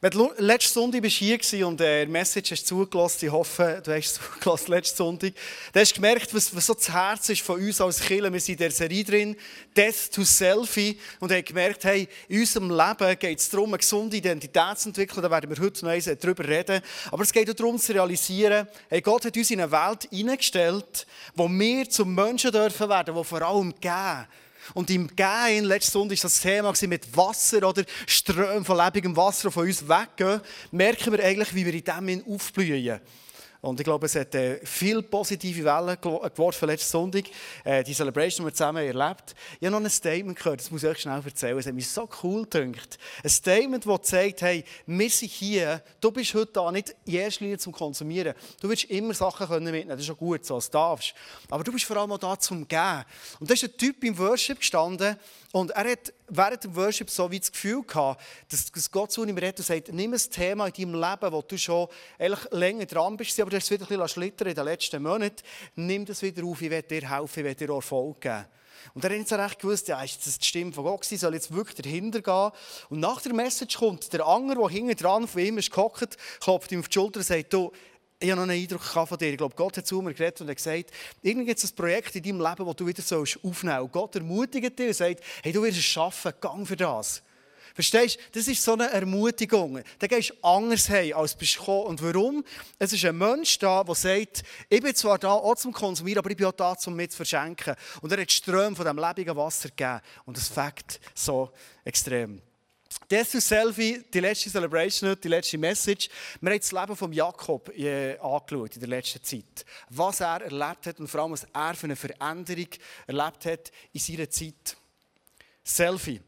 Wenn du letzte Sonntag hier warst und äh, die Message hast zugelassen, ich hoffe, du hast zugelassen letzte Sonntag, dann hast du gemerkt, was, was so das Herz ist von uns als Kirche. Wir sind in der Serie drin, Death to Selfie, und haben gemerkt, hey, in unserem Leben geht es darum, eine gesunde Identität zu entwickeln. Da werden wir heute noch einmal darüber reden. Aber es geht auch darum zu realisieren, hey, Gott hat uns in eine Welt hineingestellt, wo wir zum Menschen dürfen werden, die vor allem geben und im Gehen, letzte Sonntag war das Thema mit Wasser oder Strömen von lebendigem Wasser, von uns weggehen, merken wir eigentlich, wie wir in dem aufblühen. Und ich glaube, es hat äh, viel positive Wellen geworfen letzten Sonntag. Äh, die Celebration, die wir zusammen erlebt Ich habe noch ein Statement gehört, das muss ich euch schnell erzählen. Es hat mich so cool gedacht. Ein Statement, das zeigt, hey, wir sind hier, du bist heute da nicht in erster Linie zum Konsumieren. Du willst immer Sachen mitnehmen das ist auch gut, so als darfst. Aber du bist vor allem auch da zum Geben. Und da ist ein Typ im Worship gestanden, und er hat während dem Worship so wie das Gefühl gehabt, dass Gott zu ihm redet und sagt, nimm ein Thema in deinem Leben, wo du schon länger dran bist, aber du hast es wieder ein bisschen schlittern in den letzten Monaten, nimm das wieder auf, ich werde dir helfen, ich werde dir Erfolg geben. Und er hat nicht so recht gewusst, ja, ist das die Stimme von Gott gewesen, soll jetzt wirklich dahinter gehen? Und nach der Message kommt der Anger, der hinten dran von ihm ist gehockt, klopft ihm auf die Schulter und sagt, du, ich habe noch einen Eindruck von dir. Ich glaube, Gott hat zu mir geredet und hat gesagt, irgendwie gibt es ein Projekt in deinem Leben, das du wieder aufnehmen sollst. Und Gott ermutigt dich und sagt, hey, du wirst es schaffen, gang für das. Verstehst du? Das ist so eine Ermutigung. Da gehst du anders heim, als du gekommen. Und warum? Es ist ein Mensch da, der sagt, ich bin zwar da auch zum Konsumieren, aber ich bin auch da, um mit zu verschenken. Und er hat Ströme von diesem lebenden Wasser gegeben. Und das fängt so extrem. Death to Selfie, die letzte Celebration, die letzte Message. Wir haben das Leben von Jakob äh, angeschaut in der letzten Zeit. Was er erlebt hat und vor allem, was er für eine Veränderung erlebt hat in seiner Zeit. Selfie.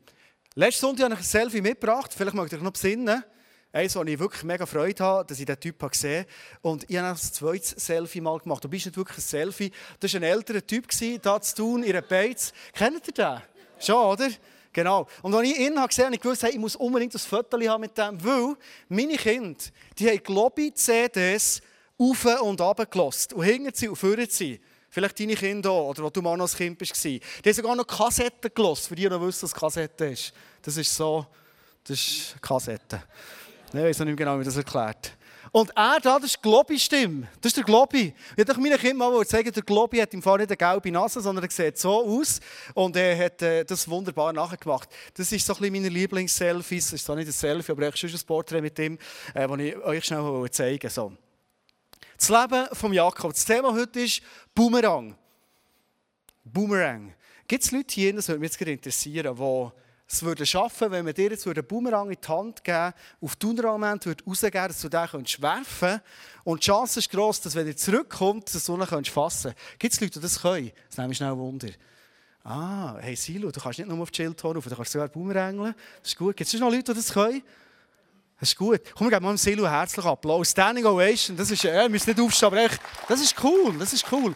Letzten Sonntag habe ich ein Selfie mitgebracht. Vielleicht mögt ihr euch noch besinnen. Eins, wo ich wirklich mega Freude habe, dass ich diesen Typ gesehen habe. Und ich habe ein zweites Selfie mal gemacht. Du bist nicht wirklich ein Selfie. Das war ein älterer Typ, hier zu tun, in einer Beiz. Kennt ihr den? Schon, oder? Genau. Und als ich ihn gesehen habe, ich gewusst, hey, ich muss unbedingt ein Foto haben mit dem, weil meine Kinder, die haben Globi-CDs auf und runter gelassen. Und hingen sie und führen sie. Vielleicht deine Kinder auch, oder wo du mal noch als Kind warst. Die haben sogar noch Kassetten gelassen, für die, die wissen, was Kassette ist. Das ist so, das ist Kassette. Ich weiß noch nicht genau, wie das erklärt. Und er da, das ist die Globi-Stimme. Das ist der Globi. Ich wollte meinen Kindern mal zeigen, der Globi hat im Fall nicht eine gelbe Nase, sondern er sieht so aus. Und er hat äh, das wunderbar nachgemacht. Das ist so ein bisschen meine Lieblings-Selfies. Das ist zwar nicht ein Selfie, aber ich schon ein Porträt mit ihm, äh, das ich euch schnell zeigen wollte. So. Das Leben von Jakob. Das Thema heute ist Boomerang. Boomerang. Gibt es Leute hier, das würde mich jetzt interessieren, die es würde schaffen, wenn wir dir jetzt einen Boomerang in die Hand geben, auf den würde rausgeben, dass du den könntest werfen und die Chance ist gross, dass wenn er zurückkommt, dass du ihn fassen kannst. Gibt es Leute, die das können? Das nehme ich schnell Wunder. Ah, hey Silo, du kannst nicht nur auf die Schildhorn rauf, du kannst sogar Boomerangeln. Das ist gut. Gibt es noch Leute, die das können? Das ist gut. Komm, wir geben mal Silo herzlichen Applaus. Standing Ovation, das ist, äh, müsst nicht aufstehen, aber echt, das ist cool, das ist cool.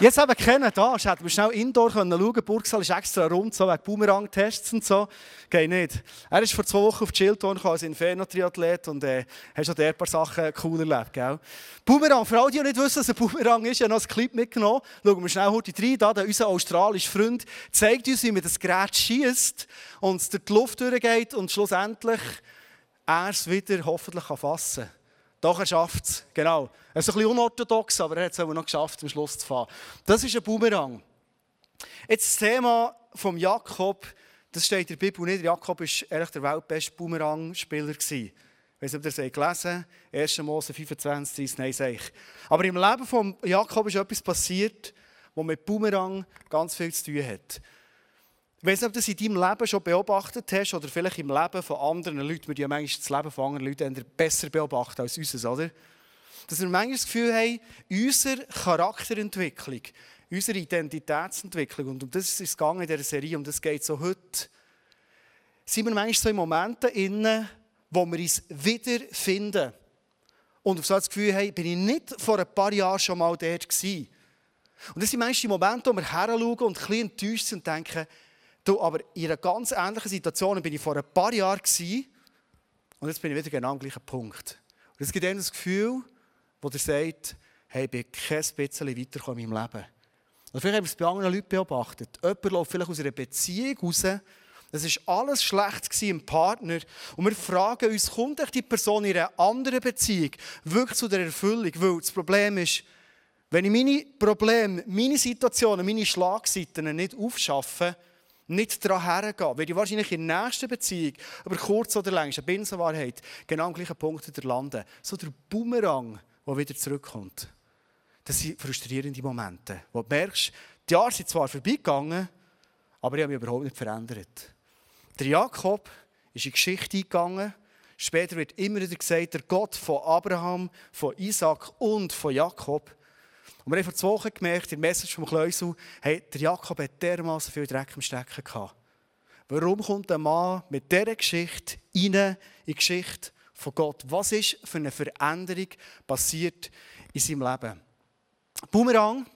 Jetzt eben kennen da, hätten wir schnell indoor schauen können. Burgsaal ist extra rund, so wegen Boomerang-Tests und so. Geht nicht. Er ist vor zwei Wochen auf die Schildtorn als Inferno-Triathlet und äh, hat schon ein paar Sachen cool erlebt. Gell? Boomerang, für alle, die nicht wissen, was ein Boomerang ist, ich habe noch ein Clip mitgenommen. Schauen wir schnell heute rein. Da, der, unser australischer Freund zeigt uns, wie man das Gerät schießt und durch die Luft durchgeht und schlussendlich er es wieder hoffentlich fassen kann. Doch, er schafft es. Genau. Er ist ein bisschen unorthodox, aber er hat es auch noch geschafft, am Schluss zu fahren. Das ist ein Boomerang. Jetzt das Thema vom Jakob, das steht in der Bibel nicht. Jakob war ehrlich der weltbeste Boomerang-Spieler. Ich weiß nicht, ob ihr es gelesen habt. 1. Mose 25, 30, nein, sage ich. Aber im Leben von Jakob ist etwas passiert, was mit Boomerang ganz viel zu tun hat. Ich weiß nicht, ob du das in deinem Leben schon beobachtet hast oder vielleicht im Leben von anderen Leuten. Wir ja manchmal das Leben von anderen Leuten besser beobachten als unseres, oder? Dass wir manchmal das Gefühl haben, unsere Charakterentwicklung, unsere Identitätsentwicklung, und um das ist es gegangen in dieser Serie, um das geht so heute, sind wir manchmal so in Momenten inne, wo wir uns wiederfinden. Und auf so das Gefühl haben, bin ich nicht vor ein paar Jahren schon mal dort gewesen. Und das sind manchmal die Momente, wo wir heranschauen und ein bisschen enttäuscht sind und denken, Du, aber in einer ganz ähnlichen Situation bin ich vor ein paar Jahren gewesen, und jetzt bin ich wieder genau am gleichen Punkt. Und es gibt einem das Gefühl, wo der sagt, hey, ich bin kein bisschen weitergekommen in meinem Leben. Und vielleicht haben wir es bei anderen Leuten beobachtet. Jemand läuft vielleicht aus einer Beziehung raus Es war alles schlecht im Partner. Und wir fragen uns, kommt die Person in einer anderen Beziehung wirklich zu der Erfüllung? Weil das Problem ist, wenn ich meine Probleme, meine Situationen, meine Schlagseiten nicht aufschaffe, nicht daran hergehe, werde ich wahrscheinlich in der nächsten Beziehung, über kurz oder lang, eine Binsenwahrheit, genau am gleichen Punkt wieder landen. So der Bumerang, der wieder zurückkommt. Das sind frustrierende Momente, wo du merkst, die Jahre sind zwar vorbeigegangen, aber ich habe mich überhaupt nicht verändert. Der Jakob ist in die Geschichte eingegangen. Später wird immer wieder gesagt, der Gott von Abraham, von Isaac und von Jakob. Und wir haben vor zwei Wochen gemerkt, in der Message vom Kleusel, hey, der Jakob hat dermaßen viel Dreck im Stecken gehabt. Warum kommt ein Mann mit dieser Geschichte rein in die Geschichte von Gott? Was ist für eine Veränderung passiert in seinem Leben? Boomerang,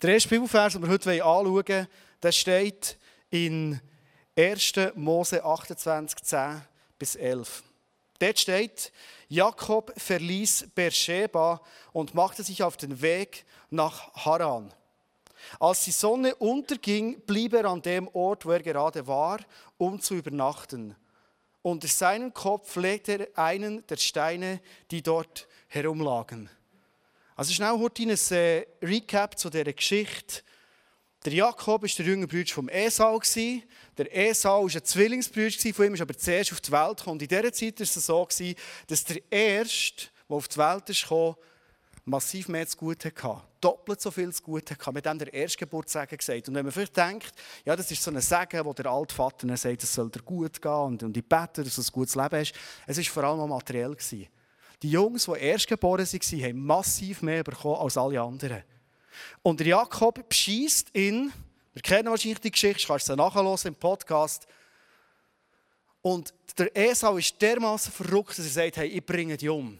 der erste Bibelvers, den wir heute anschauen wollen, steht in 1. Mose 28, 10 bis 11. Dort steht, Jakob verließ Beersheba und machte sich auf den Weg nach Haran. Als die Sonne unterging, blieb er an dem Ort, wo er gerade war, um zu übernachten. Unter seinen Kopf legte er einen der Steine, die dort herumlagen. Also schnell heute ein äh, Recap zu dieser Geschichte. Der Jakob war der jüngere Bruder vom Esau. Der Esau war ein Zwillingsbruder von ihm, ist aber zuerst auf die Welt gekommen. Und in dieser Zeit war es so, dass der Erste, der auf die Welt kam, massiv mehr zu gut hatte. Doppelt so viel zu gut hatte. Mit dem der Erstgeburtssegen gesagt. Und wenn man vielleicht denkt, ja, das ist so ein Segen, wo der Altvater sagt, es soll dir gut gehen und, und ich bete, dass du ein gutes Leben hast. Es war vor allem auch materiell. Die Jungs, die erstgeboren waren, haben massiv mehr bekommen als alle anderen. Und der Jakob beschießt ihn, wir kennen wahrscheinlich die Geschichte, kannst du nachhören im Podcast. Und der Esau ist dermaßen verrückt, dass er sagt, hey, ich bringe dich um.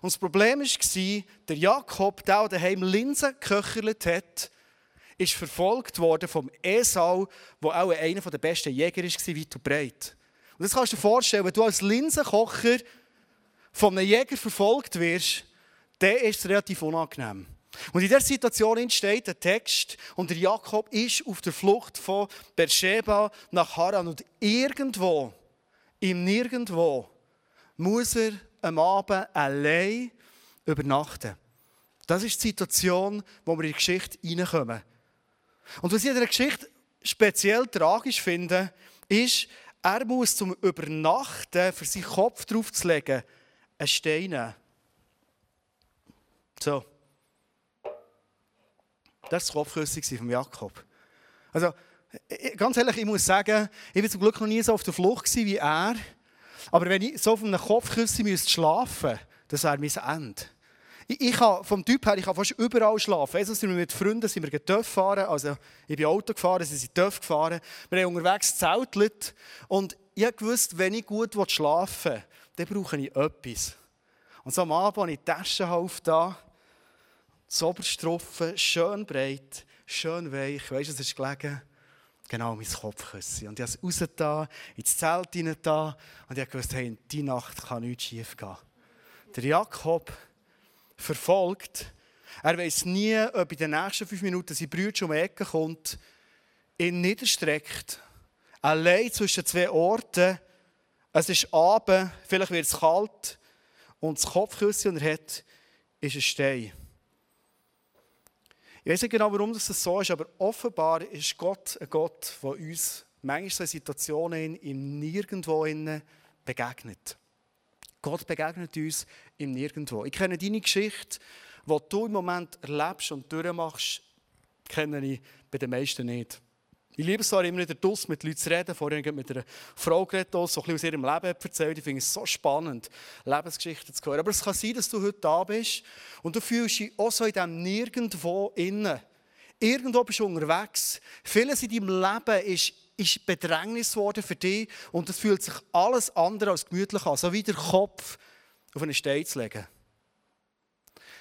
Und das Problem war, der Jakob, der daheim Linsen geköchert hat, ist verfolgt worden vom Esau, der auch einer der besten Jäger war, weit und breit. Und das kannst du dir vorstellen, wenn du als Linsenkocher von einem Jäger verfolgt wirst, dann ist relativ unangenehm. Und in dieser Situation entsteht der Text und der Jakob ist auf der Flucht von Beersheba nach Haran und irgendwo, im Nirgendwo, muss er am Abend allein übernachten. Das ist die Situation, wo wir in die Geschichte reinkommen. Und was ich in der Geschichte speziell tragisch finde, ist, er muss zum Übernachten, für seinen Kopf draufzulegen, einen Stein nehmen. So. Das war das Kopfküssen von Jakob. Also, ganz ehrlich, ich muss sagen, ich war zum Glück noch nie so auf der Flucht wie er. Aber wenn ich so auf einem Kopfküssen müsste schlafen, das wäre mein Ende. Ich, kann, vom Typ her, ich kann fast überall schlafen. Also sind wir mit Freunden sind wir TÜV gefahren. Also ich bin Auto gefahren, sie sind TÜV gefahren. Wir haben unterwegs zeltelt. Und ich wusste, wenn ich gut schlafen will, dann brauche ich etwas. Und so am Abend habe ich die Tasche da das Oberstropfen, schön breit, schön weich. Weißt du, es ist gelegen? Genau, mein Kopfkissen. Und ich habe es rausgetan, ins Zelt hinein und ich wusste, hey, in dieser Nacht kann nichts schief gehen. Der Jakob verfolgt. Er weiß nie, ob in den nächsten fünf Minuten sein Bruder um die Ecke kommt, ihn niederstreckt. Allein zwischen zwei Orten. Es ist Abend, vielleicht wird es kalt. Und das Kopfkissen, das er hat, ist ein Stein. Ich weiß nicht genau, warum das so ist, aber offenbar ist Gott ein Gott, der uns manchmal so Situationen im Nirgendwo begegnet. Gott begegnet uns im Nirgendwo. Ich kenne deine Geschichte, die du im Moment erlebst und durchmachst, kenne ich bei den meisten nicht. Ich liebe es auch immer wieder draussen mit Leuten zu reden. Vorhin mit einer Frau geredet, die so ein aus ihrem Leben erzählt. Ich finde es so spannend, Lebensgeschichten zu hören. Aber es kann sein, dass du heute da bist und du fühlst dich auch so in diesem Nirgendwo innen. Irgendwo bist du unterwegs. Vieles in deinem Leben ist, ist Bedrängnis geworden für dich und es fühlt sich alles andere als gemütlich an. So wie der Kopf auf einen Stein zu legen.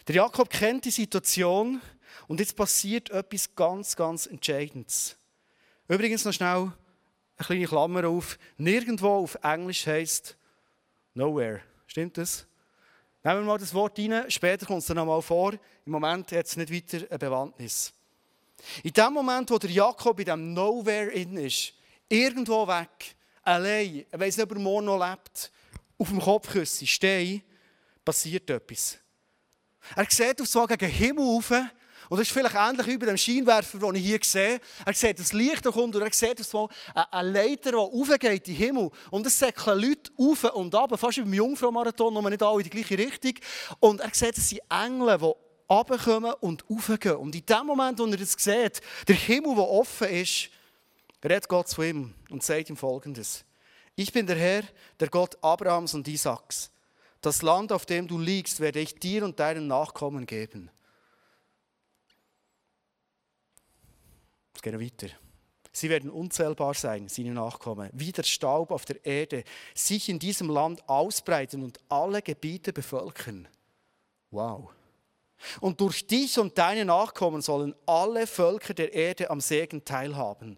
Der Jakob kennt die Situation und jetzt passiert etwas ganz, ganz Entscheidendes. Übrigens noch schnell eine kleine Klammer auf. Nirgendwo auf Englisch heißt nowhere. Stimmt das? Nehmen wir mal das Wort rein, später kommt es dann nochmal vor. Im Moment hat es nicht weiter eine Bewandtnis. In dem Moment, wo der Jakob in diesem Nowhere in ist, irgendwo weg, allein, er weiss nicht, ob er morgen noch lebt, auf dem Kopfkissen stehe, passiert etwas. Er sieht auf so gegen den Himmel rauf, und das ist vielleicht ähnlich wie bei dem Scheinwerfer, den ich hier sehe. Er sieht das Licht, das kommt, und er sieht so eine Leiter, die raufgeht in den Himmel. Und es säckeln Leute rauf und ab, fast wie beim Jungfrau-Marathon, nur nicht alle in die gleiche Richtung. Und er sieht, es sind Engel, die runterkommen und raufgehen. Und in dem Moment, wo er das sieht, der Himmel, der offen ist, redet Gott zu ihm und sagt ihm Folgendes. Ich bin der Herr, der Gott Abrahams und Isaaks. Das Land, auf dem du liegst, werde ich dir und deinen Nachkommen geben. Es geht weiter. Sie werden unzählbar sein, seine Nachkommen, wie der Staub auf der Erde, sich in diesem Land ausbreiten und alle Gebiete bevölkern. Wow. Und durch dich und deine Nachkommen sollen alle Völker der Erde am Segen teilhaben.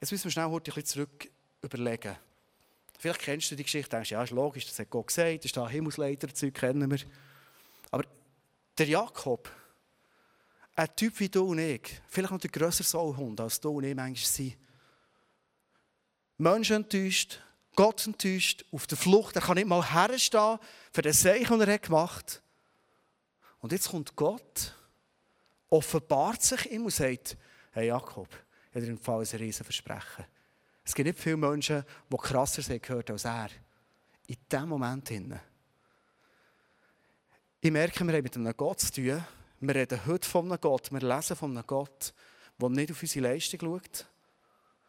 Jetzt müssen wir schnell heute ein bisschen zurück überlegen. Vielleicht kennst du die Geschichte, denkst, ja, ist logisch, das hat Gott gesagt, das ist da Himmelsleiter, Zeug kennen wir. Aber der Jakob, ein Typ wie du und ich, vielleicht noch der grössere Soulhund als du und ich manchmal sind, Menschen enttäuscht, Gott enttäuscht, auf der Flucht, er kann nicht mal herstehen für den Seich, den er gemacht hat. Und jetzt kommt Gott, offenbart sich ihm und sagt, hey Jakob, ich habe dir im Fall ein riesen Versprechen. Es gibt nicht viele Menschen, die krasser sind gehört als er. In diesem Moment. Ich merke, wir haben mit einem Gott zu tun. Wir reden heute von einem Gott, wir lesen von einem Gott, der nicht auf unsere Leistung schaut,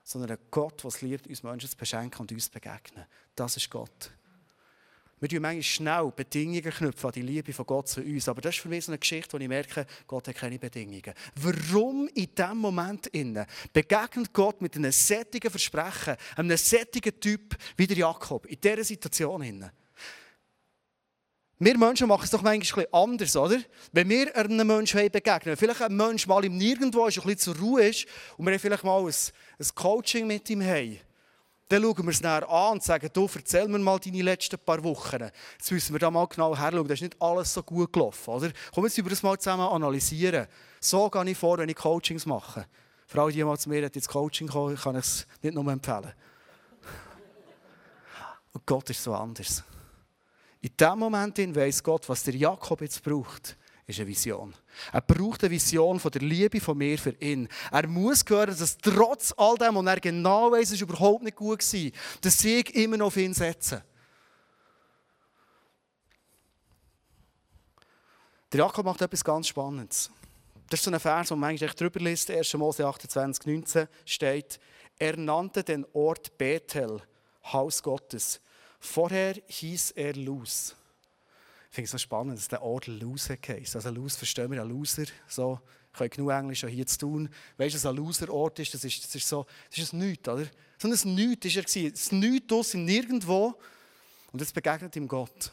sondern ein Gott, der es liebt, uns Menschen zu beschenken und uns zu begegnen. Das ist Gott. Wir tun manchmal schnell Bedingungen knüpfen an die Liebe von Gott zu uns. Aber das ist für mich so eine Geschichte, wo ich merke, Gott hat keine Bedingungen. Warum in diesem Moment begegnet Gott mit einem sättigen Versprechen, einem sättigen Typ wie der Jakob, in dieser Situation innen? Wir Menschen machen es doch manchmal anders, oder? Wenn wir einem Menschen begegnen, vielleicht ein Mensch mal im Nirgendwo ist, ein bisschen zur Ruhe ist und wir vielleicht mal ein, ein Coaching mit ihm haben, dann schauen wir es näher an und sagen, du, erzähl mir mal deine letzten paar Wochen. Jetzt müssen wir da mal genau herschauen, das ist nicht alles so gut gelaufen, oder? Komm, jetzt über das mal zusammen analysieren. So gehe ich vor, wenn ich Coachings mache. Vor allem, mal zu mir ins Coaching kommen, kann ich es nicht nur empfehlen. Und Gott ist so anders. In dem Moment weiss Gott, was der Jakob jetzt braucht, ist eine Vision. Er braucht eine Vision von der Liebe von mir für ihn. Er muss hören, dass trotz all dem, was er genau weiss, ist überhaupt nicht gut war, dass Sieg immer noch auf ihn setzen. Der Jakob macht etwas ganz Spannendes. Das ist so ein Vers, den man eigentlich drüber liest, 1. Mose 28, 19 steht, er nannte den Ort Bethel, Haus Gottes, Vorher hieß er Luz. Ich finde es so spannend, dass der Ort Luz heisst. Also Luz verstehen wir, ein Loser. So, ich habe genug Englisch hier zu tun. Weißt du, was ein Loser-Ort ist? Das ist, das ist so, das ist ein Nichts, oder? So ein Nichts war er. Ein Nichts aus nirgendwo. Und jetzt begegnet ihm Gott.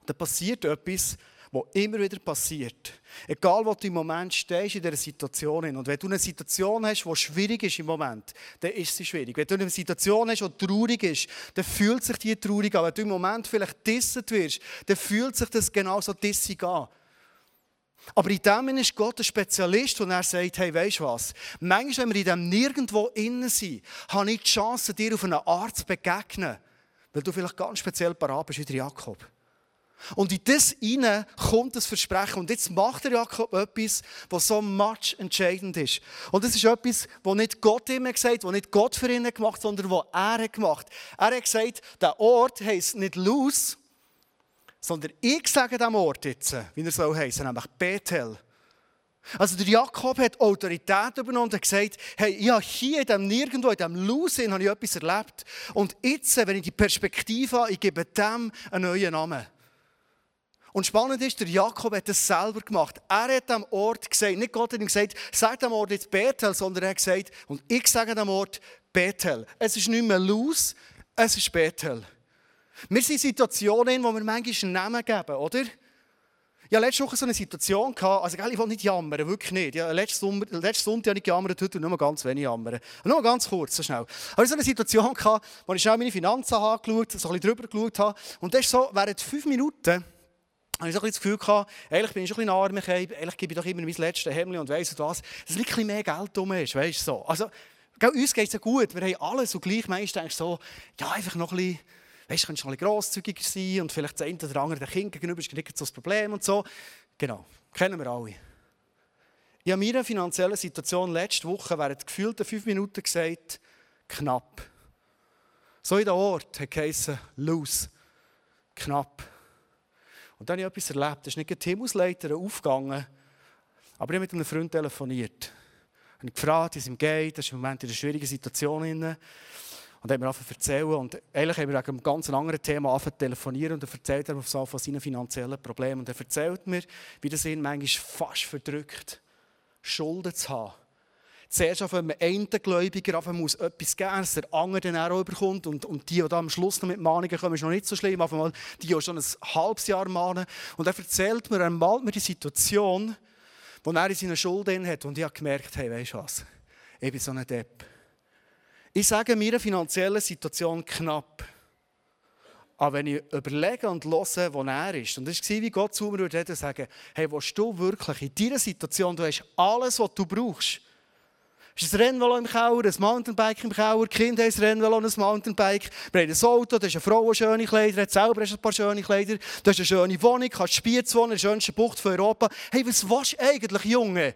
Und dann passiert etwas, was immer wieder passiert. Egal, wo du im Moment stehst in dieser Situation. Und wenn du eine Situation hast, die schwierig ist im Moment, dann ist sie schwierig. Wenn du eine Situation hast, die traurig ist, dann fühlt sich die traurig an. Wenn du im Moment vielleicht disset wirst, dann fühlt sich das genauso dissig an. Aber in dem ist Gott ein Spezialist und er sagt, hey, weißt du was? Manchmal, wenn wir in dem nirgendwo innen sind, habe ich die Chance, dir auf eine Art zu begegnen, weil du vielleicht ganz speziell parat bist wie der Jakob. Und in das hinein kommt das Versprechen. Und jetzt macht der Jakob etwas, was so much entscheidend ist. Und das ist etwas, was nicht Gott ihm gesagt hat, was nicht Gott für ihn gemacht hat, sondern was er gemacht hat. Er hat gesagt, der Ort heisst nicht Luz, sondern ich sage dem Ort jetzt, wie er soll heißen, nämlich Bethel. Also der Jakob hat Autorität übernommen und gesagt, hey, ich hier in dem Nirgendwo, in diesem Lusin, habe ich etwas erlebt. Und jetzt, wenn ich die Perspektive habe, ich gebe dem einen neuen Namen. Und spannend ist, der Jakob hat das selber gemacht. Er hat am Ort gesagt, nicht Gott hat ihm gesagt, sag dem Ort jetzt Bethel, sondern er hat gesagt, und ich sage dem Ort Bethel. Es ist nicht mehr Luz, es ist Bethel. Wir sind in Situationen, wo wir manchmal Namen geben, oder? Ich hatte letzte Woche so eine Situation, also ich will nicht jammern, wirklich nicht. Ja, letzten, Sommer, letzten Sonntag habe ich gejammert, heute nur ganz wenig jammern. Nur ganz kurz, so schnell. Ich so eine Situation, wo ich schnell meine Finanzen angeschaut, so ein bisschen drüber geschaut habe. Und das ist so, während fünf Minuten habe ich so ein das Gefühl gehabt, eigentlich bin ich schon ein bisschen arm, eigentlich gebe ich doch immer mein letztes Hemd und weiss was, dass ein bisschen mehr Geld drum ist, weißt so. Also, uns geht es ja gut, wir haben alles und gleich meist denkst so, ja, einfach noch ein bisschen, weißt, du könntest noch ein bisschen grosszügiger sein und vielleicht das eine oder andere der Kind gegenüber ist nicht so das Problem und so. Genau, kennen wir alle. Ich habe meiner finanziellen Situation letzte Woche während gefühlten fünf Minuten gesagt, knapp. So in der Ort hat geheißen, los, knapp. Und dann habe ich etwas erlebt. Das ist nicht die Himmelsleiter aufgegangen, aber ich habe mit einem Freund telefoniert. Ich habe gefragt, wie es ihm geht. Er ist im Moment in einer schwierigen Situation. Und er hat mir angefangen zu erzählen. Und eigentlich haben wir wegen einem ganz anderen Thema angefangen zu telefonieren. Und er erzählt mir von seinen finanziellen Problemen. Und er erzählt mir, wie das ihn manchmal fast verdrückt, Schulden zu haben. Zuerst auf einem einen Gläubiger auf muss etwas geben, dass der andere dann auch überkommt. Und, und die, die am Schluss noch mit Mahnungen kommen, ist noch nicht so schlimm. Auf einmal die, die schon ein halbes Jahr mahnen. Und er erzählt mir, er malt mir die Situation, wo er in seinen Schulden hat. Und ich habe gemerkt, hey, weißt du was? Ich bin so ein Depp. Ich sage mir eine finanzielle Situation knapp. Aber wenn ich überlege und höre, wo er ist, und das war, wie Gott zu mir würde sagen, hey, willst du wirklich in dieser Situation, du hast alles, was du brauchst, ist ein Rennvelo im Keller, ein Mountainbike im Keller, die Kinder haben ein Rennvelo und ein Mountainbike. Wir haben ein Auto, da ist eine Frau, schöne Kleider hat, selber ein paar schöne Kleider. Du hast eine schöne Wohnung, kannst Spiez wohnen, die schönste Bucht von Europa. Hey, was willst du eigentlich, Junge?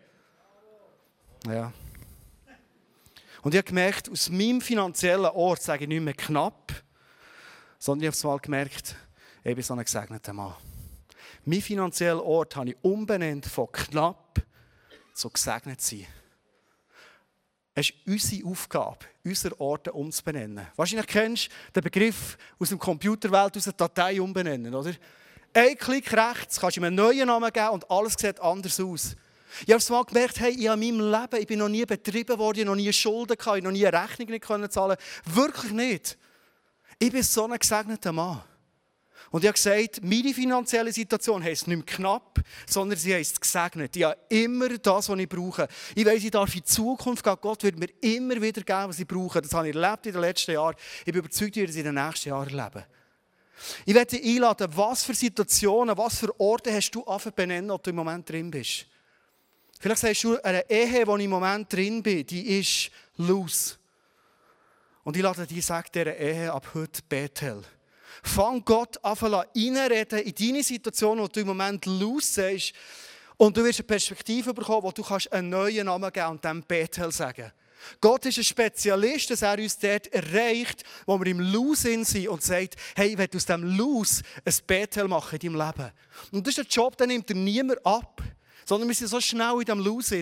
Ja. Und ich habe gemerkt, aus meinem finanziellen Ort sage ich nicht mehr knapp, sondern ich habe es gemerkt, ich bin so ein gesegneter Mann. Mein finanzieller Ort habe ich umbenannt von knapp zu gesegnet sein. Es ist unsere Aufgabe, unsere Orte umzubenennen. Wahrscheinlich kennst du den Begriff aus der Computerwelt, aus der Datei umbenennen, oder? Ein Klick rechts kannst du ihm einen neuen Namen geben und alles sieht anders aus. Ich habe mal gemerkt, hey, ich habe in meinem Leben, ich bin noch nie betrieben worden, noch nie Schulden gehabt, noch nie eine Rechnung nicht zahlen Wirklich nicht. Ich bin so ein gesegneter Mann. Und ich habe gesagt, meine finanzielle Situation heisst nicht mehr knapp, sondern sie heisst gesegnet. Ich habe immer das, was ich brauche. Ich weiß, ich darf in Zukunft gehen. Gott wird mir immer wieder geben, was ich brauche. Das habe ich erlebt in den letzten Jahren. Ich bin überzeugt, ich werde es in den nächsten Jahren erleben. Ich werde dich einladen, was für Situationen, was für Orte hast du anfangen benennen, wo du im Moment drin bist. Vielleicht sagst du, eine Ehe, wo ich im Moment drin bin, die ist los. Und ich lade dich, sag dieser Ehe ab heute Bethel. Fang Gott an reinreden in deine Situation, wo du im Moment los siehst. Und du wirst eine Perspektive bekommen, wo du kannst einen neuen Namen geben und dann Bethel sagen. Gott ist ein Spezialist, dass er uns dort erreicht, wo wir im Los sind und sagt, hey, ich will aus diesem Los ein Bethel machen in deinem Leben. Und das ist ein Job, den nimmt er niemand ab, sondern wir sind so schnell in diesem Los.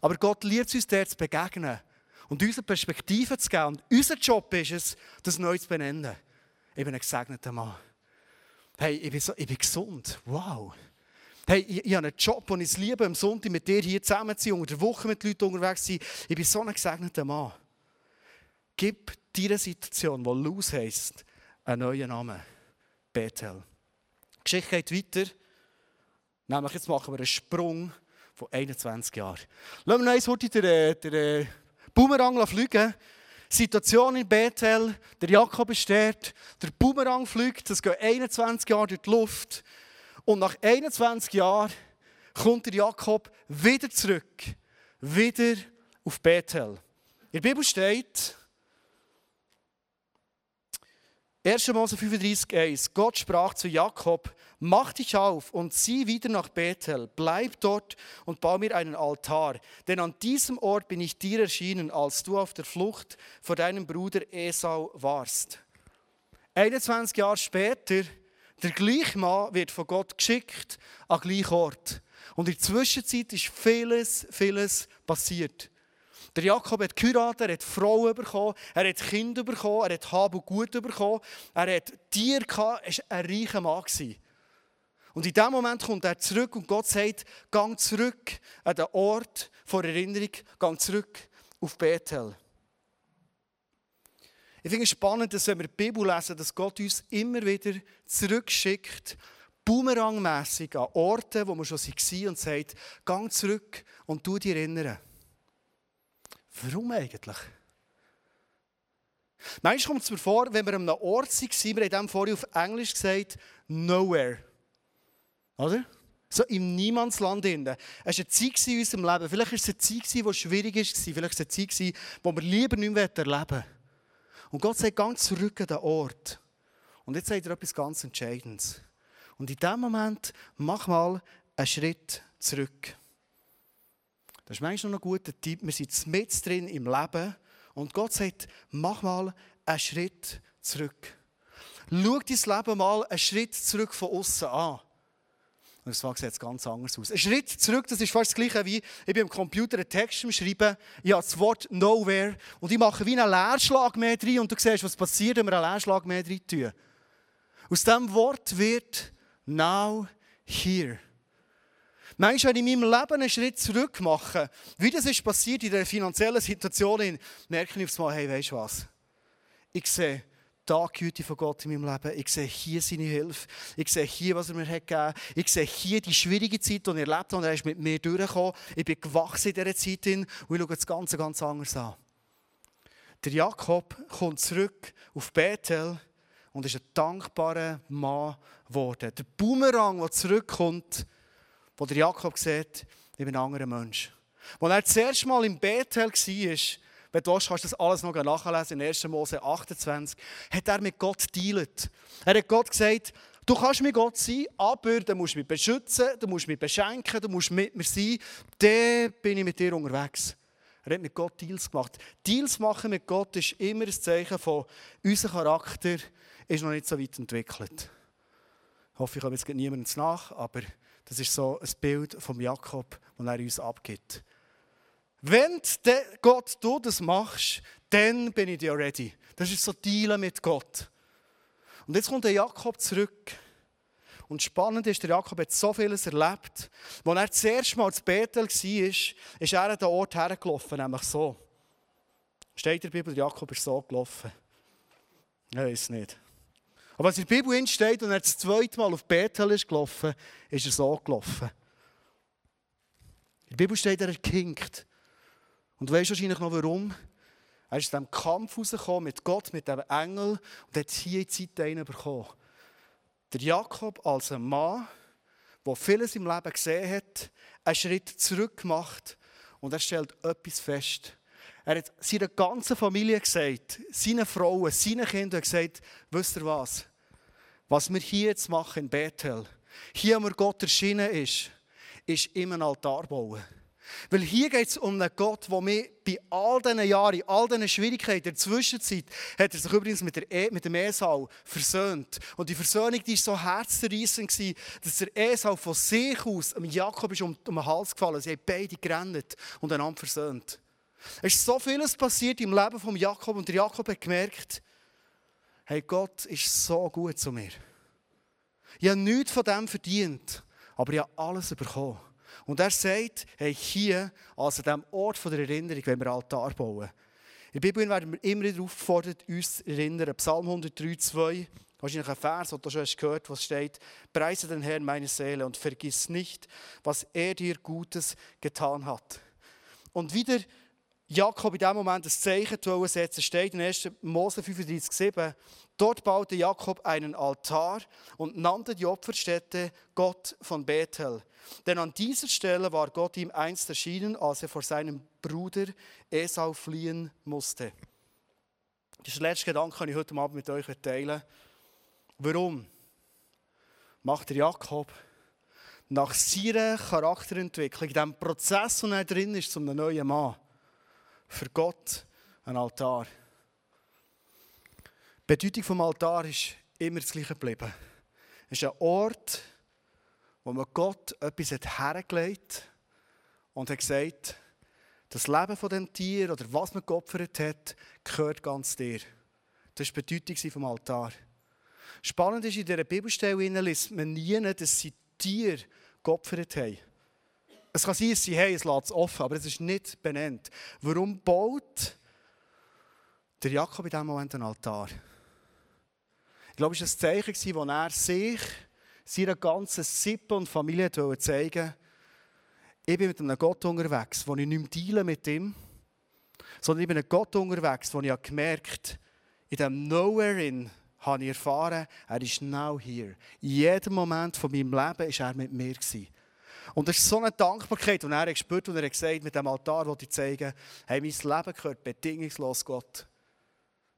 Aber Gott lehrt uns dort zu begegnen und unsere Perspektive zu geben. Und unser Job ist es, das neu zu benennen. Ich bin ein gesegneter Mann. Hey, ich bin, so, ich bin gesund. Wow. Hey, ich, ich habe einen Job, und ich liebe, am Sonntag mit dir hier zusammen zu sein, unter der Woche mit Leuten unterwegs zu sein. Ich bin so ein gesegneter Mann. Gib dieser Situation, die Luz heisst, einen neuen Namen. Bethel. Die Geschichte geht weiter. Nämlich jetzt machen wir einen Sprung von 21 Jahren. Lassen wir noch eins heute den, äh, äh, Boomerang fliegen. Situation in Bethel, der Jakob ist dort, der Boomerang fliegt, das geht 21 Jahre durch die Luft. Und nach 21 Jahren kommt der Jakob wieder zurück, wieder auf Bethel. In der Bibel steht, 1. Mose 35,1 Gott sprach zu Jakob, mach dich auf und zieh wieder nach Bethel, bleib dort und bau mir einen Altar, denn an diesem Ort bin ich dir erschienen, als du auf der Flucht vor deinem Bruder Esau warst. 21 Jahre später, der gleiche Mann wird von Gott geschickt an den gleichen Ort. Und in der Zwischenzeit ist vieles, vieles passiert. Der Jakob hat geheiratet, er hat Frauen bekommen, er hat Kinder bekommen, er hat Hab und Gut bekommen, er hat Tiere gehabt, er war ein reicher Mann. Und in diesem Moment kommt er zurück und Gott sagt, gang zurück an den Ort vor Erinnerung, gang zurück auf Bethel. Ich finde es spannend, dass wenn wir die Bibel lesen, dass Gott uns immer wieder zurückschickt, boomerangmässig an Orte, wo wir schon waren und sagt, gang zurück und du dich erinnern. Warum eigentlich? Manchmal kommt es mir vor, wenn wir an einem Ort waren, wir haben dem vorhin auf Englisch gesagt, nowhere. Oder? So im Niemandsland. Es war eine Zeit in unserem Leben. Vielleicht war es eine Zeit, die schwierig war. Vielleicht war es eine Zeit, die wir lieber nicht mehr erleben wollen. Und Gott sagt, ganz zurück an den Ort. Und jetzt sagt er etwas ganz Entscheidendes. Und in diesem Moment mach mal einen Schritt zurück. Das ist manchmal noch ein guter Tipp. Wir sind mit drin im Leben. Und Gott sagt, mach mal einen Schritt zurück. Schau dein Leben mal einen Schritt zurück von außen an. Und das sieht jetzt ganz anders aus. Ein Schritt zurück, das ist fast das Gleiche wie, ich bin am Computer einen Text schreiben, ich habe das Wort Nowhere und ich mache wie einen Leerschlag mehr drin und du siehst, was passiert, wenn wir einen Leerschlag mehr drin tun. Aus diesem Wort wird Now Here. Manchmal, in meinem Leben einen Schritt zurück mache, wie das ist passiert in der finanziellen Situation, merke ich auf einmal, hey, weißt du was? Ich sehe, da Güte von Gott in meinem Leben. Ich sehe hier seine Hilfe. Ich sehe hier, was er mir hat gegeben hat. Ich sehe hier die schwierige Zeit, die er erlebt hat. Und er ist mit mir durchgekommen. Ich bin gewachsen in dieser Zeit hin und ich schaue das Ganze ganz anders an. Der Jakob kommt zurück auf Bethel und ist ein dankbarer Mann geworden. Der Boomerang, der zurückkommt, wo der Jakob sieht, bin ein anderer Mensch. Als er das erste Mal in Bethel war, wenn du willst, kannst du das alles noch nachlesen in 1. Mose 28. Hat er mit Gott dealt. Er hat Gott gesagt, du kannst mit Gott sein, aber du musst mich beschützen, du musst mich beschenken, du musst mit mir sein. Dann bin ich mit dir unterwegs. Er hat mit Gott Deals gemacht. Deals machen mit Gott ist immer ein Zeichen von, unser Charakter ist noch nicht so weit entwickelt. Ich hoffe, ich komme jetzt niemandem nach, aber das ist so ein Bild vom Jakob, das er uns abgibt. Wenn Gott du das machst, dann bin ich dir ready. Das ist so Dealen mit Gott. Und jetzt kommt der Jakob zurück. Und spannend ist, der Jakob hat so vieles erlebt. Als er das erste Mal zu Bethel war, ist er an den Ort hergelaufen, nämlich so. Steht in der Bibel, der Jakob ist so gelaufen. Ich weiß nicht. Aber was in der Bibel steht und er das zweite Mal auf Bethel ist gelaufen, ist er so gelaufen. In der Bibel steht, er kinkt. Und du weißt wahrscheinlich noch warum. Er ist aus diesem Kampf rausgekommen mit Gott, mit dem Engel und hat hier in die Zeit bekommen. Der Jakob als ein Mann, der vieles im Leben gesehen hat, einen Schritt zurück gemacht und er stellt etwas fest. Er hat seiner ganzen Familie gesagt, seinen Frauen, seinen Kindern gesagt, wisst ihr was? Was wir hier jetzt machen in Bethel, hier, wo Gott erschienen ist, ist immer ein Altar bauen. Weil hier geht es um einen Gott, der mir bei all diesen Jahren, all diesen Schwierigkeiten in der Zwischenzeit, hat er sich übrigens mit, der e, mit dem Esau versöhnt. Und die Versöhnung die war so herzzerreissend, dass der Esau von sich aus dem Jakob ist um, um den Hals gefallen Sie haben beide gerannt und einander versöhnt. Es ist so vieles passiert im Leben von Jakob und der Jakob hat gemerkt, hey, Gott ist so gut zu mir. Ich habe nichts von dem verdient, aber ich habe alles bekommen. Und er sagt, hey, hier, also an diesem Ort der Erinnerung, wenn wir Altar bauen. In der Bibel werden wir immer wieder aufgefordert, uns zu erinnern. Psalm 103, 2, wahrscheinlich ein Vers, den du schon gehört, was steht, preise den Herrn meine Seele und vergiss nicht, was er dir Gutes getan hat. Und wieder Jakob in diesem Moment ein Zeichen setzen, steht in 1. Mose 35, 7, Dort baute Jakob einen Altar und nannte die Opferstätte Gott von Bethel. Denn an dieser Stelle war Gott ihm einst erschienen, als er vor seinem Bruder Esau fliehen musste. Das ist der letzte Gedanke, den ich heute Abend mit euch teilen Warum macht Jakob nach seiner Charakterentwicklung, in diesem Prozess, wo er drin ist, zum neuen Mann, für Gott ein Altar? Die Bedeutung des Altar ist immer das gleiche geblieben. Es ist ein Ort, wo man Gott etwas hergelegt hat und hat gesagt, das Leben von dem Tier oder was man geopfert hat, gehört ganz dir. Das war die Bedeutung vom Altar. Spannend ist, in dieser Bibelstelle liest man nie, dass sie Tiere geopfert haben. Es kann sein, dass sie haben, es lässt es offen, aber es ist nicht benannt. Warum baut der Jakob in diesem Moment einen Altar? Ich glaube, es war ein Zeichen, wo er sich, seiner ganzen Sippe und Familie zeigen wollte, ich bin mit einem Gott unterwegs, wo ich nicht mehr mit ihm, sondern ich bin ein Gott unterwegs, wo ich gemerkt habe, in diesem Nowhere in habe ich erfahren, er ist now here. In jedem Moment von meinem Leben war er mit mir. Gewesen. Und das ist so eine Dankbarkeit, und er gespürt und er hat gesagt, mit dem Altar wollte ich zeigen, hey, mein Leben gehört bedingungslos Gott.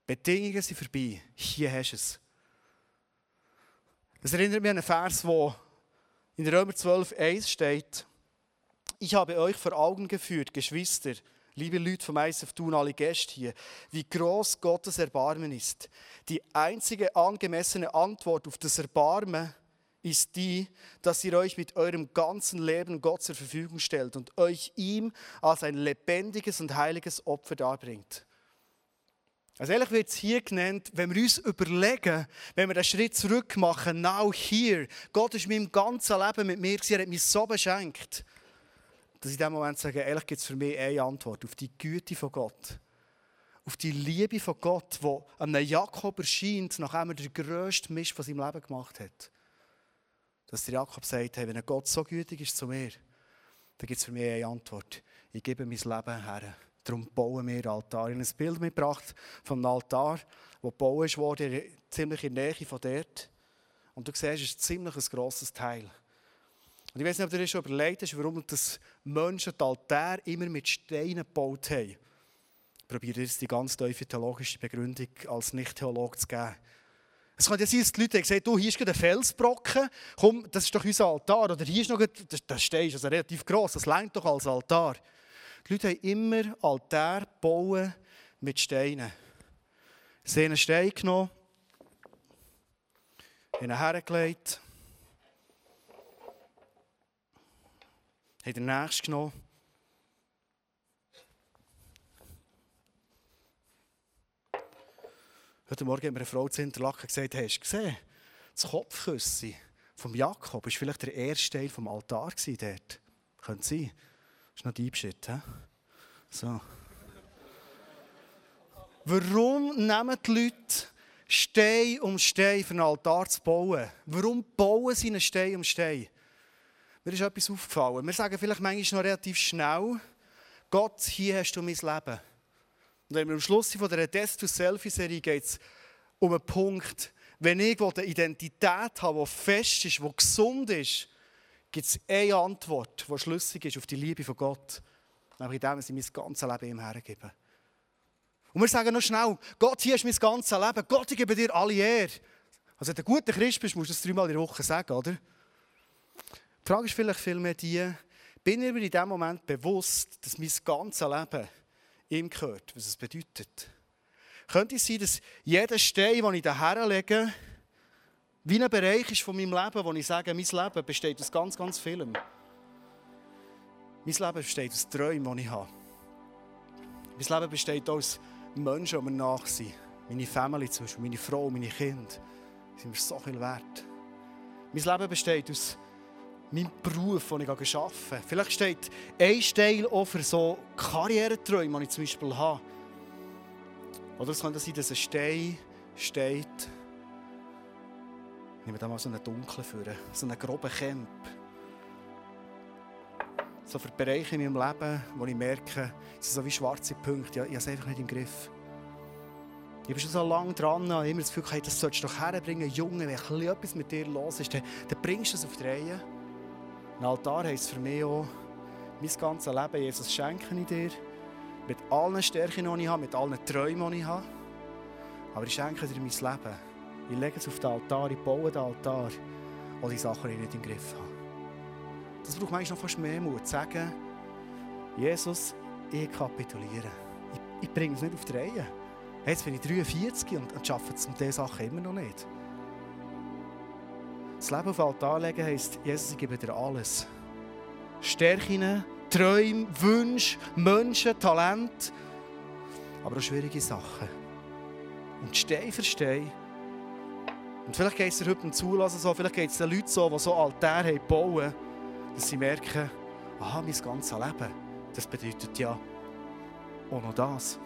Bedingungen sind vorbei. Hier hast du es. Das erinnert mich an einen Vers, wo in Römer 12, 1 steht, ich habe euch vor Augen geführt, Geschwister, liebe Leute vom ISF Thun, alle Gäste hier, wie groß Gottes Erbarmen ist. Die einzige angemessene Antwort auf das Erbarmen ist die, dass ihr euch mit eurem ganzen Leben Gott zur Verfügung stellt und euch ihm als ein lebendiges und heiliges Opfer darbringt. Also ehrlich wird es hier genannt, wenn wir uns überlegen, wenn wir den Schritt zurück machen, now here, Gott ist mein ganzes Leben mit mir, er hat mich so beschenkt, dass ich in dem Moment sage, ehrlich gibt es für mich eine Antwort auf die Güte von Gott. Auf die Liebe von Gott, die einem Jakob erscheint, nachdem er den grössten Mist von seinem Leben gemacht hat. Dass der Jakob sagt, hey, wenn Gott so gütig ist zu mir, dann gibt es für mich eine Antwort. Ich gebe mein Leben her. Darum bauen wir Altar. Ich habe ein Bild mitgebracht von einem Altar, der gebaut wurde, ziemlich in der Nähe von dort. Und du siehst, es ist ziemlich ein grosses Teil. Und ich weiß nicht, ob du dir schon überlegt hast, warum das Menschen die Altäre immer mit Steinen gebaut haben. Ich probiere jetzt die ganz tiefe theologische Begründung als Nicht-Theologe zu geben. Es kann ja sein, dass die Leute sagen, du, hier ist ein Felsbrocken, komm, das ist doch unser Altar. Oder hier ist noch, das, das ist also relativ gross, das längt doch als Altar. Die Leute haben immer Altar bauen mit Steinen. Sie haben einen Stein genommen, ihn hergelegt, haben den nächsten genommen. Heute Morgen hat mir eine Frau zu Interlaken gesagt, hast du gesehen, das Kopfküssen vom Jakob war vielleicht der erste Teil vom Altar dort. Könnte sein. Das ist noch Deep Shit? So. Warum nehmen die Leute Stein um Stein für einen Altar zu bauen? Warum bauen sie einen Stein um Stein? Mir ist etwas aufgefallen. Wir sagen vielleicht manchmal noch relativ schnell, Gott, hier hast du mein Leben. Und am Schluss der Death to Selfie-Serie geht es um einen Punkt, wenn ich eine Identität habe, die fest ist, die gesund ist, gibt es eine Antwort, die schlüssig ist auf die Liebe von Gott. Nämlich indem ich mein ganzes Leben ihm hergebe. Und wir sagen noch schnell, Gott, hier ist mein ganzes Leben. Gott, ich gebe dir alle Ehre. Also, wenn du ein guter Christ bist, musst du das dreimal in der Woche sagen, oder? Die Frage ist vielleicht vielmehr die, bin ich mir in dem Moment bewusst, dass mein ganzes Leben ihm gehört, was es bedeutet? Könnte es sein, dass jeder Stein, den ich daher lege, wie ein Bereich ist von meinem Leben, wo ich sage, mein Leben besteht aus ganz, ganz vielem. Mein Leben besteht aus Träumen, die ich habe. Mein Leben besteht aus Menschen, die mir nach sind. Meine Familie zum Beispiel, meine Frau, meine Kinder. Sind mir so viel wert. Mein Leben besteht aus meinem Beruf, den ich arbeite. Vielleicht steht ein Teil auch für so Karriereträume, die ich zum Beispiel habe. Oder es könnte sein, dass ein Stein steht. Ich nehme da mal so einen dunklen für, so einen groben Camp. So für Bereiche in meinem Leben, wo ich merke, es sind so wie schwarze Punkte. Ich, ich habe es einfach nicht im Griff. Ich bin schon so lange dran, ich habe immer das Gefühl, hey, das solltest du doch herbringen, Junge, wenn etwas mit dir los ist, dann, dann bringst du es auf die Reihe. Ein Altar heisst für mich auch, mein ganzes Leben, Jesus, schenke ich dir. Mit allen Stärken, die ich habe, mit allen Träumen, die ich habe. Aber ich schenke dir mein Leben. Ich lege es auf den Altar, ich baue den Altar, all die Sachen, die ich nicht im Griff habe. Das braucht manchmal noch fast mehr Mut, zu sagen, Jesus, ich kapituliere. Ich, ich bringe es nicht auf die Reihe. Jetzt bin ich 43 und, und arbeite diese Sachen immer noch nicht. Das Leben auf Altar legen heisst, Jesus, ich gebe dir alles. Stärken, Träume, Wünsche, Menschen, Talent, aber auch schwierige Sachen. Und Stein für Stein. Und vielleicht geht es dir heute um Zulassen so, vielleicht geht es den Leuten so, die so Altäre bauen, dass sie merken, aha, mein ganzes Leben, das bedeutet ja auch noch das.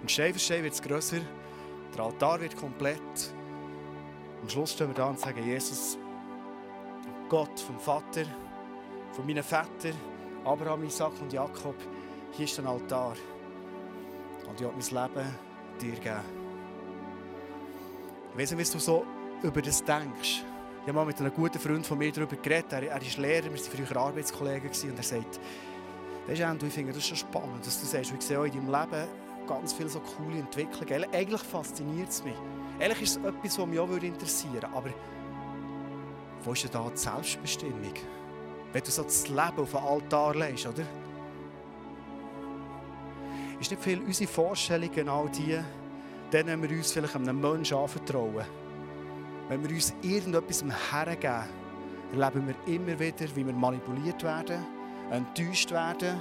Und Stein für Stein wird es grösser, der Altar wird komplett. Am Schluss stehen wir da und sagen, Jesus, Gott vom Vater, von meinen Vätern, Abraham, Isaac und Jakob, hier ist ein Altar. Und ich will mein Leben dir geben. Ich weiß nicht, wie du so über das denkst. Ich habe mal mit einem guten Freund von mir darüber geredet. Er, er ist Lehrer, wir waren früher Arbeitskollegen und er sagt, weißt du, Andrew, ich finde das schon spannend, dass du sagst, ich sehe in deinem Leben ganz viele so coole Entwicklungen. Eigentlich fasziniert es mich. Eigentlich ist es etwas, was mich auch interessieren würde. Aber wo ist denn da die Selbstbestimmung? Wenn du so das Leben auf den Altar legst, oder? Ist nicht viel unsere Vorstellung genau die, denen wir uns vielleicht einem Menschen anvertrauen. Wenn wir uns irgendetwas hergeben, erleben wir immer wieder, wie wir manipuliert werden, enttäuscht werden.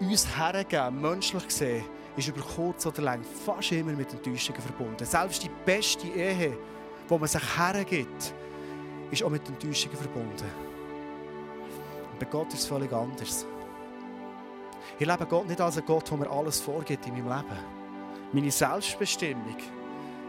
Uns hergeben, menschlich gesehen, ist über kurz oder lang fast immer mit Enttäuschungen verbunden. Selbst die beste Ehe, wo man sich hergibt, ist auch mit Enttäuschungen verbunden. Und bei Gott ist es völlig anders. Ich lebe Gott nicht als ein Gott, der mir alles vorgibt in meinem Leben. Meine Selbstbestimmung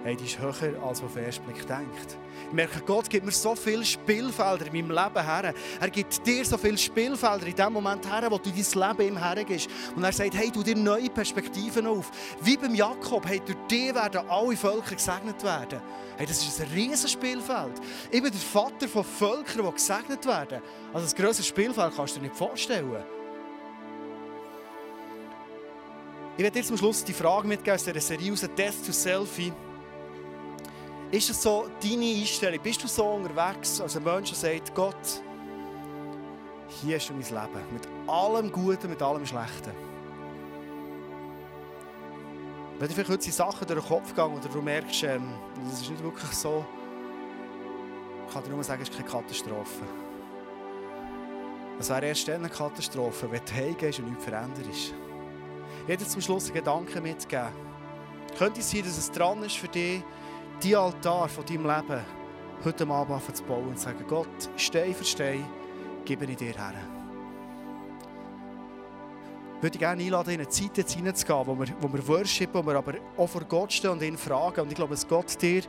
hey, die ist höher, als man auf den ersten Blick denkt. Ich merke, Gott gibt mir so viele Spielfelder in meinem Leben her. Er gibt dir so viele Spielfelder in dem Moment her, wo du dein Leben ihm hergibst. Und er sagt, hey, du dir neue Perspektiven auf. Wie beim Jakob, hey, durch dich werden alle Völker gesegnet werden. Hey, das ist ein riesiges Spielfeld. Ich bin der Vater von Völkern, die gesegnet werden. Also das grösste Spielfeld kannst du dir nicht vorstellen. Ich werde dir zum Schluss die Frage mitgeben aus dieser Serie aus Death to Selfie. Ist das so deine Einstellung? Bist du so unterwegs als ein Mensch, der sagt, Gott, hier ist mein Leben. Mit allem Guten, mit allem Schlechten. Wenn dir vielleicht heute Sachen durch den Kopf gehen oder du merkst, ähm, das ist nicht wirklich so, kann dir nur sagen, es ist keine Katastrophe. Es wäre erst dann eine Katastrophe, wenn du heimgehst und nichts verändert. Ich werde zum Schluss einen Gedanken mitgeben. Könnte es sein, dass es dran ist für dich, die Altar von deinem Leben heute Abend zu bauen und sagen, Gott, Stein für Stein gebe ich dir her. Ich würde gerne einladen, in eine Zeit jetzt hineinzugehen, wo wir, wo wir worshipen, wo wir aber auch vor Gott stehen und ihn fragen. Und ich glaube, dass Gott dir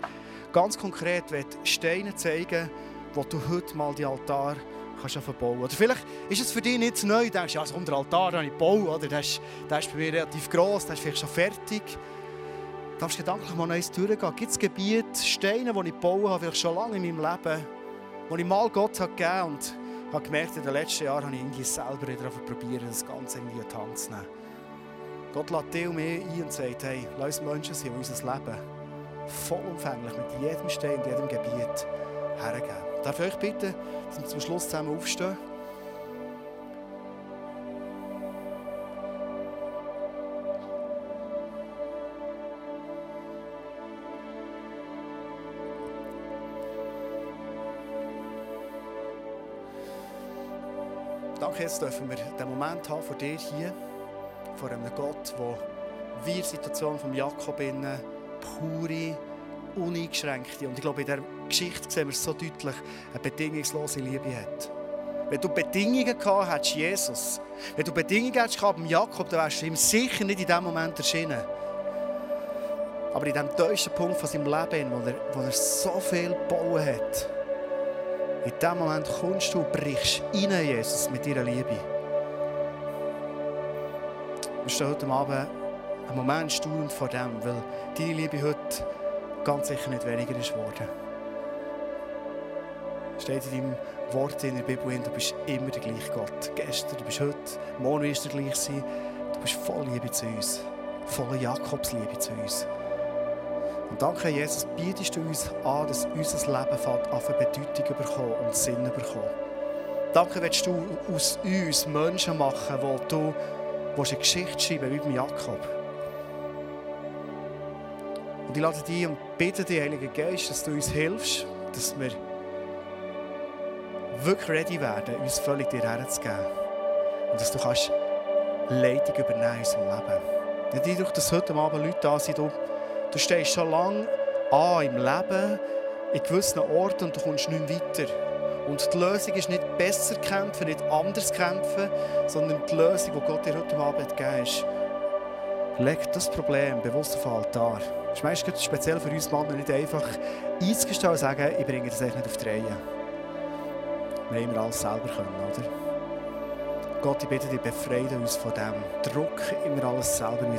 ganz konkret Steine zeigen wo du heute mal die Altar kannst bauen Oder vielleicht ist es für dich nicht neu, du denkst, ja, so unter Altar habe ich gebaut, oder? Der ist, der ist bei mir relativ gross, der ist vielleicht schon fertig darfst gedanklich mal eins durchgehen. Gibt es Gebiete, Steine, die ich gebaut habe, vielleicht schon lange in meinem Leben, wo ich mal Gott hat gegeben und habe gemerkt, in den letzten Jahren habe ich irgendwie selber wieder probiert, das Ganze irgendwie in die Hand zu nehmen. Gott lädt dich und mich ein und sagt, hey, lass uns Menschen sein, die unser Leben vollumfänglich mit jedem Stein, jedem Gebiet hergeben. Darf ich euch bitten, dass wir zum Schluss zusammen aufstehen? Danke, jetzt dürfen wir den Moment haben vor dir hier, vor einem Gott, wie die Situation von Jakob innen pure, uneingeschränkte und ich glaube, in dieser Geschichte sehen wir es so deutlich, eine bedingungslose Liebe hat. Wenn du Bedingungen gehabt hättest, Jesus, wenn du Bedingungen hättest gehabt Jakob, dann wärst du ihm sicher nicht in diesem Moment erschienen. Aber in diesem tiefsten Punkt von seinem Leben, wo er, wo er so viel gebaut hat, in dem Moment kommst du brichst Jesus, mit deiner Liebe. Wir stehen heute Abend einen Moment staunend vor dem, weil deine Liebe heute ganz sicher nicht weniger ist geworden. Steht in deinem Wort in der Bibel, du bist immer der gleiche Gott. Gestern, du bist heute, morgen wirst du gleich sein. Du bist voll Liebe zu uns. Voller Jakobsliebe zu uns. Und danke, Jesus, bietest du uns an, dass unser Leben an Bedeutung bekommen und Sinn bekommen. Danke, willst du aus uns Menschen machen, wo du eine Geschichte schreiben wie beim Jakob. Und ich lade dich und bitte dich, Heiliger Geist, dass du uns hilfst, dass wir wirklich ready werden, uns völlig dir herzugeben. Und dass du kannst Leitung übernehmen in unserem Leben. Nicht dadurch, dass heute Abend Leute da sind, Du stehst schon lange an im Leben, in gewissen Orten und du kommst nicht weiter. Und die Lösung ist nicht besser kämpfen, nicht anders kämpfen, sondern die Lösung, die Gott dir heute Abend gegeben hat, leg das Problem bewusst auf den Altar. Das ist meistens speziell für uns Männer nicht einfach einzugestehen und sagen, ich bringe das nicht auf die Reihe. Wir haben alles selber können, oder? Gott, ich bitte dich, befreie uns von dem Druck, immer alles selber in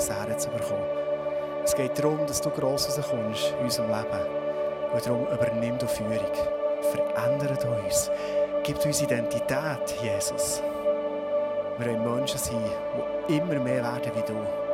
Es geht darum, dass du gross rauskommst in unserem Leben. Und darum übernimm du Führung. Verändere uns. Gib uns Identität, Jesus. Wir wollen Menschen sein, die immer mehr werden wie du.